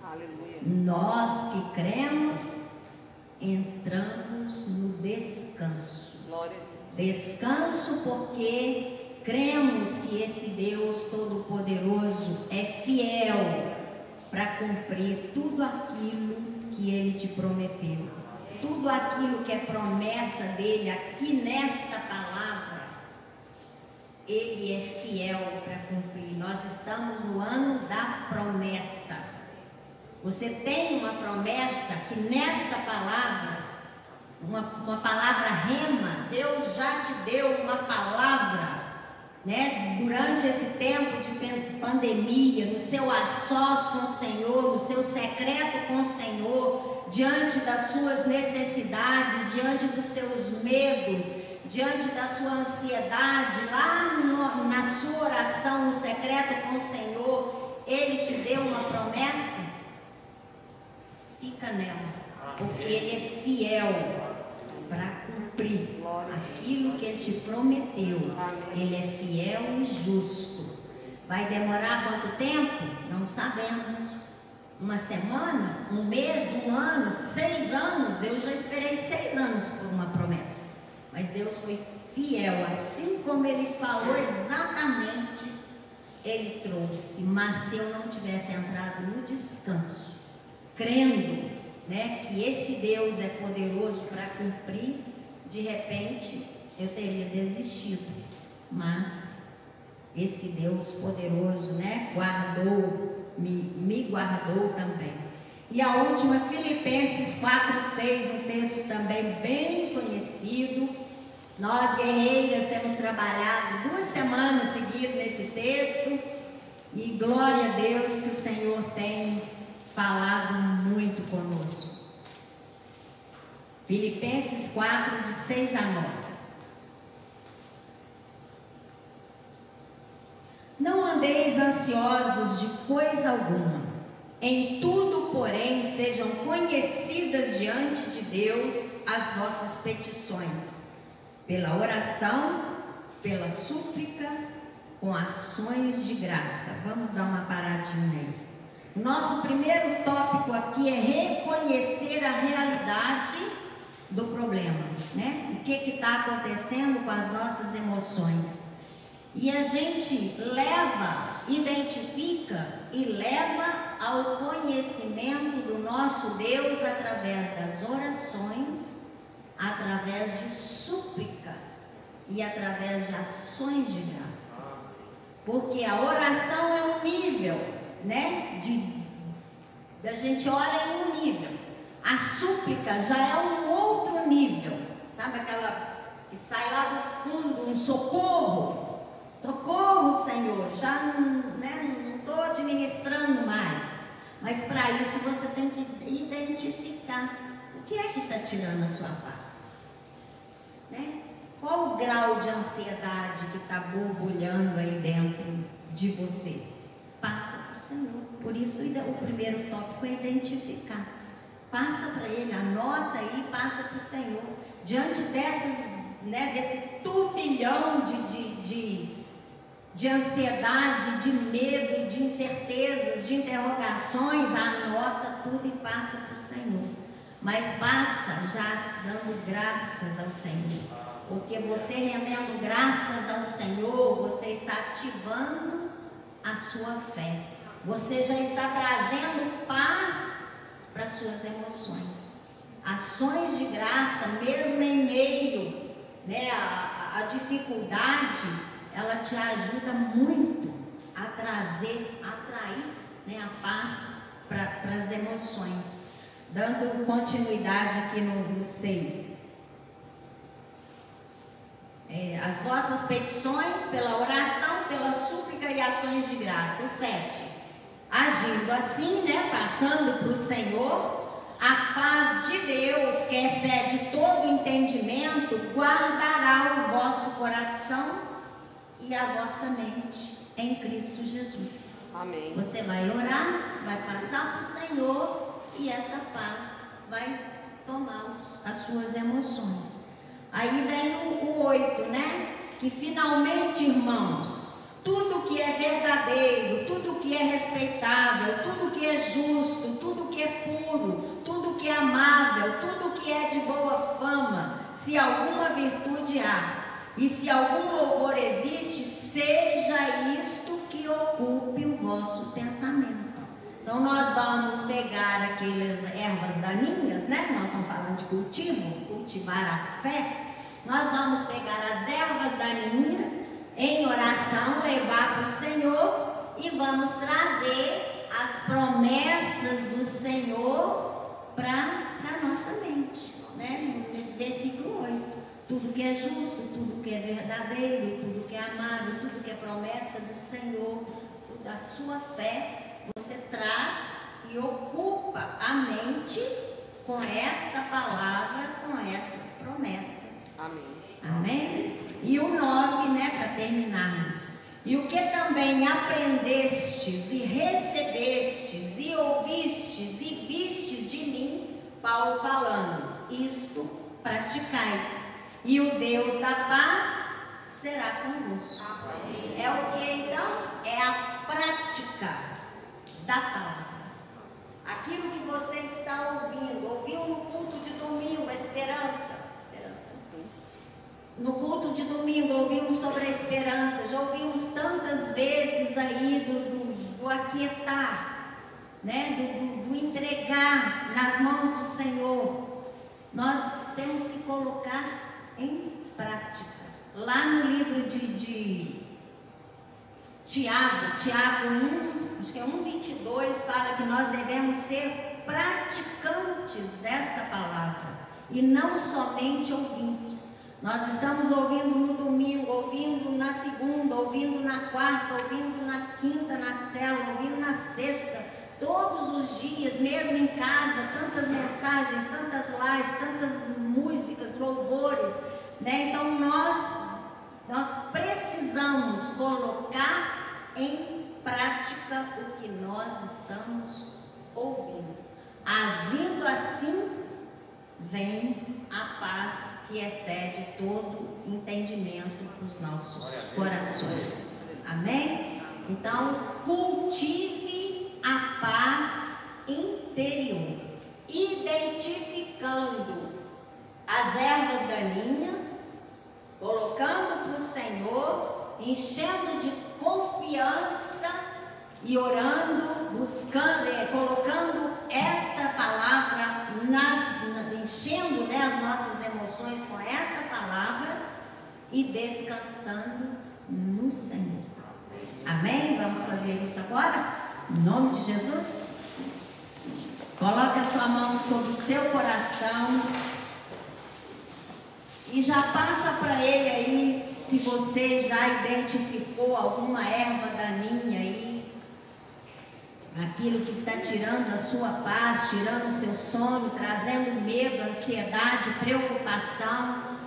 Aleluia. Nós que cremos, entramos no descanso. Glória a Deus. Descanso porque cremos que esse Deus Todo-Poderoso é fiel para cumprir tudo aquilo que ele te prometeu. Tudo aquilo que é promessa dele aqui nesta palavra, ele é fiel para cumprir. Nós estamos no ano da promessa. Você tem uma promessa que nesta palavra, uma, uma palavra rema, Deus já te deu uma palavra né, durante esse tempo de pandemia, no seu a sós com o Senhor, no seu secreto com o Senhor, diante das suas necessidades, diante dos seus medos, diante da sua ansiedade, lá no, na sua oração, no secreto com o Senhor, Ele te deu uma promessa? Fica nela, porque Ele é fiel para cumprir aquilo que Ele te prometeu. Ele é fiel e justo. Vai demorar quanto tempo? Não sabemos. Uma semana, um mês, um ano, seis anos. Eu já esperei seis anos por uma promessa. Mas Deus foi fiel, assim como Ele falou exatamente, Ele trouxe. Mas se eu não tivesse entrado no descanso, crendo né, que esse Deus é poderoso para cumprir, de repente eu teria desistido. Mas esse Deus poderoso, né, guardou, me, me guardou também. E a última, Filipenses 4, 6, um texto também bem conhecido. Nós, guerreiras, temos trabalhado duas semanas seguidas nesse texto. E glória a Deus que o Senhor tem falado muito conosco. Filipenses 4, de 6 a 9. Não andeis ansiosos de coisa alguma, em tudo, porém, sejam conhecidas diante de Deus as vossas petições, pela oração, pela súplica, com ações de graça. Vamos dar uma paradinha aí. Nosso primeiro tópico aqui é reconhecer a do problema, né? O que está acontecendo com as nossas emoções. E a gente leva, identifica e leva ao conhecimento do nosso Deus através das orações, através de súplicas e através de ações de graça. Porque a oração é um nível né? De, a gente ora em um nível. A súplica já é um outro nível. Sabe aquela que sai lá do fundo, um socorro? Socorro, Senhor. Já né, não estou administrando mais. Mas para isso você tem que identificar o que é que está tirando a sua paz. Né? Qual o grau de ansiedade que está borbulhando aí dentro de você? Passa Senhor. Por isso, o primeiro tópico é identificar. Passa para Ele, anota aí, passa para o Senhor. Diante dessas, né, desse turbilhão de, de, de, de ansiedade, de medo, de incertezas, de interrogações, anota tudo e passa para o Senhor. Mas passa já dando graças ao Senhor. Porque você rendendo graças ao Senhor, você está ativando a sua fé. Você já está trazendo paz para suas emoções. Ações de graça, mesmo em meio né, a, a dificuldade, ela te ajuda muito a trazer, a atrair né, a paz para as emoções. Dando continuidade aqui no 6. É, as vossas petições pela oração, pela súplica e ações de graça. O 7. Agindo assim, né, passando para o Senhor, a paz de Deus, que excede todo entendimento, guardará o vosso coração e a vossa mente em Cristo Jesus. Amém. Você vai orar, vai passar para o Senhor e essa paz vai tomar os, as suas emoções. Aí vem o, o 8, né? Que finalmente, irmãos, tudo que é verdadeiro, tudo que é respeitável, tudo que é justo, tudo que é puro, tudo que é tudo que é de boa fama, se alguma virtude há e se algum louvor existe, seja isto que ocupe o vosso pensamento. Então nós vamos pegar aquelas ervas daninhas, né? Nós estamos falando de cultivo, cultivar a fé. Nós vamos pegar as ervas daninhas em oração, levar para o Senhor e vamos trazer as promessas do Senhor para a nossa mente, né? Nesse versículo 8. Tudo que é justo, tudo que é verdadeiro, tudo que é amável, tudo que é promessa do Senhor, da sua fé você traz e ocupa a mente com esta palavra, com essas promessas. Amém. Amém? E o 9, né, para terminarmos. E o que também aprendestes e recebestes e ouvistes e vistes Paulo falando, isto praticai. E o Deus da paz será convosco. É o que então? É a prática da palavra. Aquilo que você está ouvindo, ouviu no culto de domingo, a esperança. esperança. No culto de domingo ouvimos sobre a esperança, já ouvimos tantas vezes aí do, do, do aquietar, né? Do, do, do entregar nas mãos do Senhor. Nós temos que colocar em prática. Lá no livro de, de Tiago, Tiago 1, acho que é 1,22, fala que nós devemos ser praticantes desta palavra e não somente ouvintes. Nós estamos ouvindo no domingo, ouvindo na segunda, ouvindo na quarta, ouvindo na quinta, na célula, ouvindo na sexta, todos os dias, mesmo em casa, tantas mensagens, tantas lives, tantas músicas, louvores, né? Então nós nós precisamos colocar em prática o que nós estamos ouvindo. Agindo assim, vem a paz que excede todo entendimento dos nossos corações. Amém? Então, cultive a paz interior, identificando as ervas daninhas, colocando para o Senhor, enchendo de confiança e orando, buscando, é, colocando esta palavra, nas, enchendo né, as nossas emoções com esta palavra e descansando no Senhor. Amém? Vamos fazer isso agora? Em nome de Jesus? Coloque a sua mão sobre o seu coração e já passa para ele aí se você já identificou alguma erva daninha aí, aquilo que está tirando a sua paz, tirando o seu sono, trazendo medo, ansiedade, preocupação,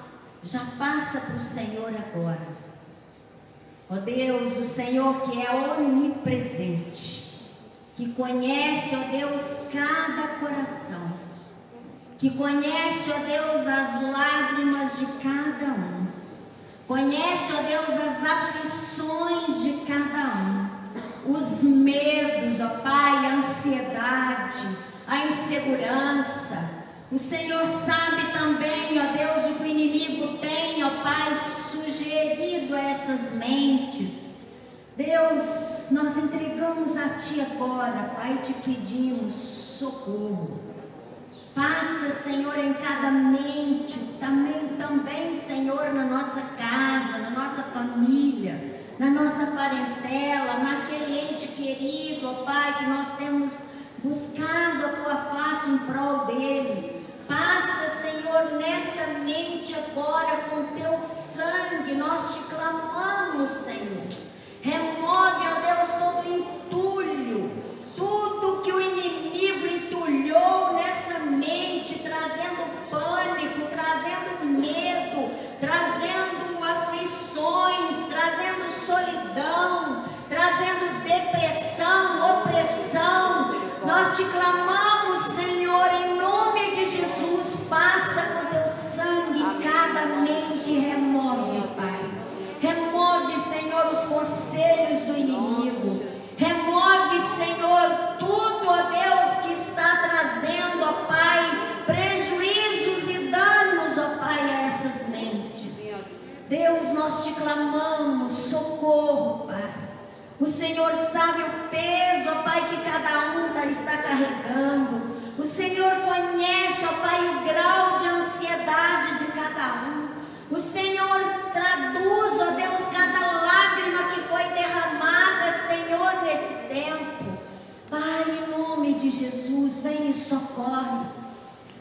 já passa para o Senhor agora. Ó oh Deus, o Senhor que é onipresente, que conhece, ó Deus, cada coração, que conhece, ó Deus, as lágrimas de cada um. Conhece, ó Deus, as aflições de cada um, os medos, ó Pai, a ansiedade, a insegurança. O Senhor sabe também, ó Deus, o que o inimigo tem, ó Pai, sugerido a essas mentes. Deus, nós entregamos a Ti agora, Pai, te pedimos socorro. Passa, Senhor, em cada mente, também, também, Senhor, na nossa casa, na nossa família, na nossa parentela, naquele ente querido, ó Pai, que nós temos buscado a Tua face em prol dele. Passa, Senhor, nesta mente agora com Teu sangue, nós te clamamos, Senhor. Remove, ó Deus, todo entulho, tudo que o inimigo entulhou nessa mente, trazendo pânico, trazendo medo, trazendo aflições, trazendo solidão, trazendo depressão, opressão. Nós te clamamos, carregando. O Senhor conhece, ó Pai, o grau de ansiedade de cada um. O Senhor traduz, ó Deus, cada lágrima que foi derramada, Senhor, nesse tempo. Pai, em nome de Jesus, vem e socorre.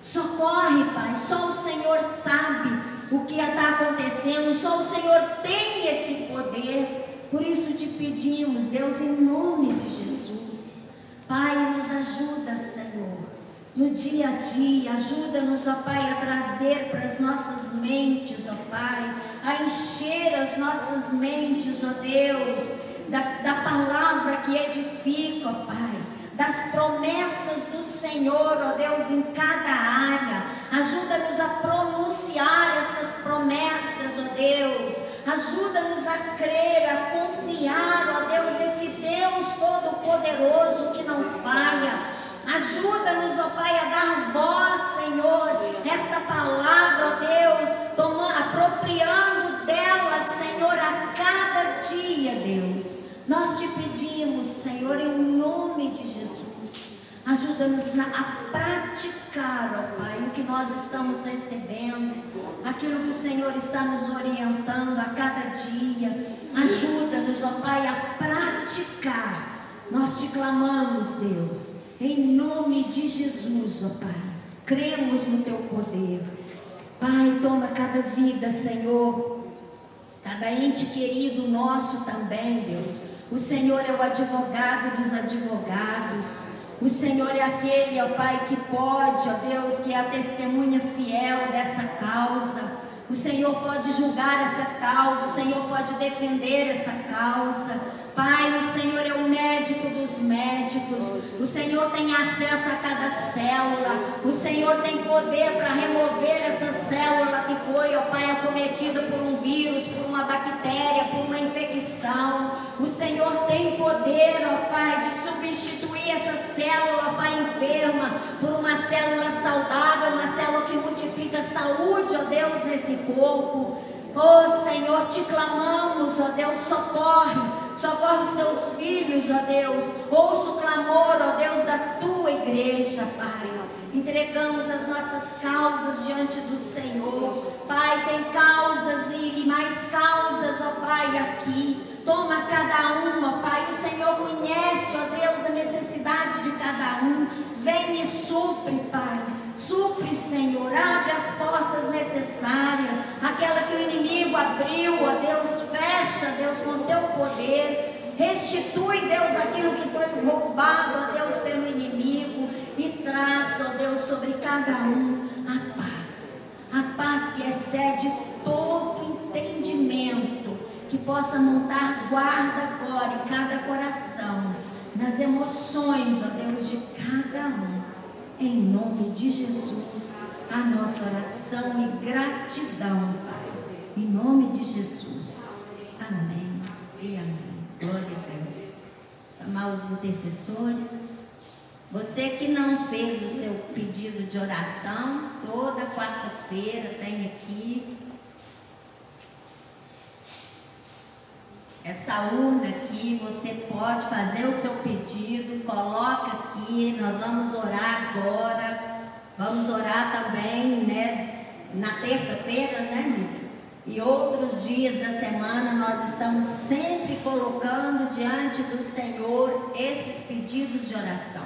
Socorre, Pai. Só o Senhor sabe o que está acontecendo. Só o Senhor tem esse poder. Por isso te pedimos, Deus, em nome de Jesus. Pai, no dia a dia. Ajuda-nos, ó Pai, a trazer para as nossas mentes, ó Pai, a encher as nossas mentes, ó Deus, da, da palavra que edifica, ó Pai, das promessas do Senhor, ó Deus, em cada área. Ajuda-nos a pronunciar essas promessas, ó Deus. Ajuda-nos a crer, a confiar, ó Deus, nesse Deus Todo-Poderoso que não falha Ajuda-nos, ó Pai, a dar voz, Senhor, esta palavra, ó Deus, tomando, apropriando dela, Senhor, a cada dia, Deus. Nós te pedimos, Senhor, em nome de Jesus. Ajuda-nos a praticar, ó Pai, o que nós estamos recebendo, aquilo que o Senhor está nos orientando a cada dia. Ajuda-nos, ó Pai, a praticar. Nós te clamamos, Deus em nome de Jesus, ó Pai, cremos no teu poder. Pai, toma cada vida, Senhor, cada ente querido nosso também, Deus. O Senhor é o advogado dos advogados. O Senhor é aquele, ó Pai, que pode, ó Deus, que é a testemunha fiel dessa causa. O Senhor pode julgar essa causa, o Senhor pode defender essa causa. Pai, o Senhor é o médico dos médicos. O Senhor tem acesso a cada célula. O Senhor tem poder para remover essa célula que foi, ó Pai, acometida por um vírus, por uma bactéria, por uma infecção. O Senhor tem poder, ó Pai, de substituir essa célula, ó Pai, enferma, por uma célula saudável, uma célula que multiplica saúde, ó Deus, nesse corpo. Oh Senhor, te clamamos, ó Deus, socorre, socorre os teus filhos, ó Deus. Ouça o clamor, ó Deus, da tua igreja, Pai. Entregamos as nossas causas diante do Senhor. Pai, tem causas e, mais causas, ó Pai, aqui. Toma cada uma, Pai. O Senhor conhece, ó Deus, a necessidade de cada um. Vem e supre, Pai. Supre, Senhor, abre as portas necessárias, aquela que o inimigo abriu, ó Deus, fecha, Deus, com teu poder. Restitui, Deus, aquilo que foi roubado, ó Deus, pelo inimigo. E traz, ó Deus, sobre cada um a paz. A paz que excede todo entendimento. Que possa montar guarda agora em cada coração. Nas emoções, ó Deus, de cada um em nome de Jesus, a nossa oração e gratidão, Pai. Em nome de Jesus. Amém e amém. Glória a Deus. Chamar os intercessores. Você que não fez o seu pedido de oração, toda quarta-feira tem aqui essa urna aqui, você pode fazer o seu pedido, coloca aqui, nós vamos orar agora, vamos orar também, né, na terça-feira, né? E outros dias da semana nós estamos sempre colocando diante do Senhor esses pedidos de oração.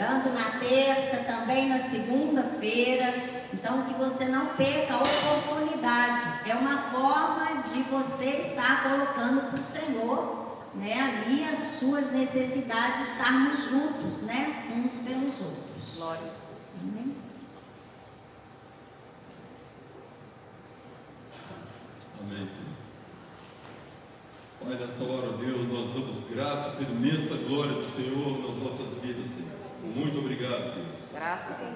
Tanto na terça, também na segunda-feira. Então, que você não perca a oportunidade. É uma forma de você estar colocando para o Senhor, né, ali as suas necessidades, estarmos juntos, né, uns pelos outros. Glória. Amém? Amém, Senhor. Pai, nessa hora, Deus, nós damos graça pela imensa glória do Senhor nas nossas vidas, Senhor. Muito obrigado, Deus. Graça.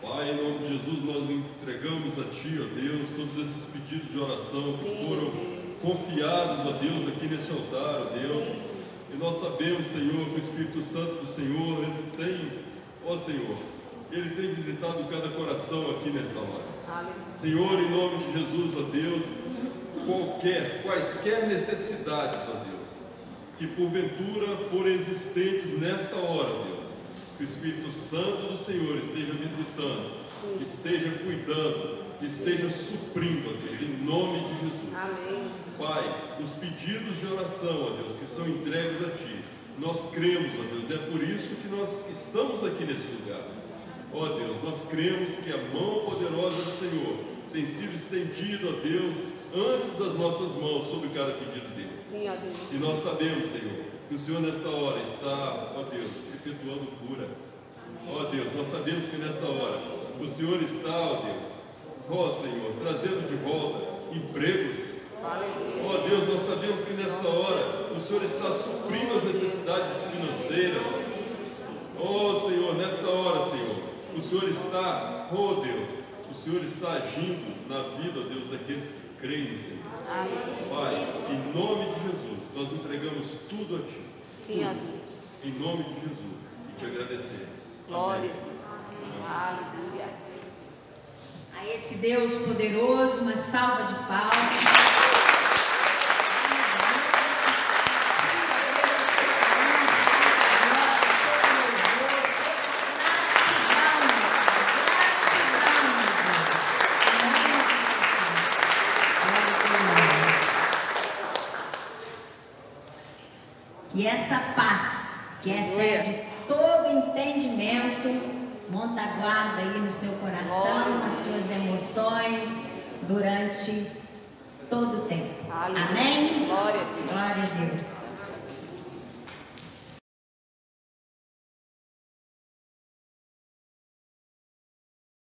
Pai, em nome de Jesus, nós entregamos a Ti, ó Deus, todos esses pedidos de oração que Sim, foram Deus. confiados, ó Deus, aqui nesse altar, ó Deus. E nós sabemos, Senhor, que o Espírito Santo do Senhor, Ele tem, ó Senhor, Ele tem visitado cada coração aqui nesta hora. Senhor, em nome de Jesus, ó Deus, qualquer, quaisquer necessidades, ó Deus, que porventura forem existentes nesta hora, Deus, Que o Espírito Santo do Senhor esteja visitando, esteja cuidando, esteja suprindo, ó Deus, em nome de Jesus. Amém. Pai, os pedidos de oração, ó Deus, que são entregues a Ti, nós cremos, ó Deus, e é por isso que nós estamos aqui nesse lugar. Ó Deus, nós cremos que a mão poderosa do Senhor tem sido estendida, ó Deus, antes das nossas mãos sobre cada pedido deles. Sim, ó Deus. E nós sabemos, Senhor, que o Senhor nesta hora está, ó Deus, efetuando cura. Ó Deus, nós sabemos que nesta hora o Senhor está, ó Deus, ó Senhor, trazendo de volta empregos. Ó Deus, nós sabemos que nesta hora o Senhor está suprindo as necessidades financeiras. Ó Senhor, nesta hora, Senhor, o Senhor está, ó Deus, o Senhor está agindo na vida, ó Deus, daqueles que creem no Senhor. Pai, em nome de Jesus, nós entregamos tudo a Ti. Sim, Tudo. Deus. Em nome de Jesus. E te agradecemos. Glória Amém. a Deus. Aleluia. A esse Deus poderoso, uma salva de palmas. Que essa paz, que excede todo entendimento, monta guarda aí no seu coração, nas suas emoções, durante todo o tempo. Amém? Glória a Deus. Glória a Deus.